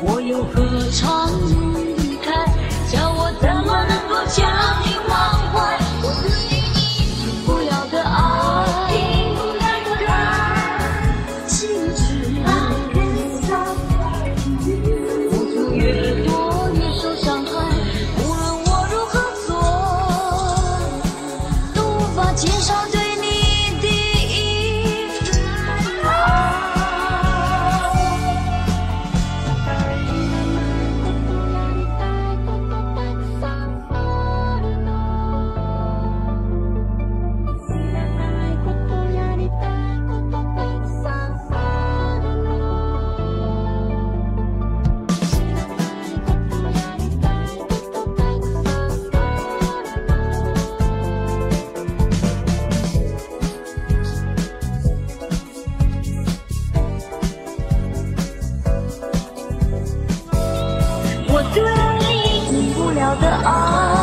我又何尝离开？叫我怎么能够将你忘怀？我对你停不了的爱。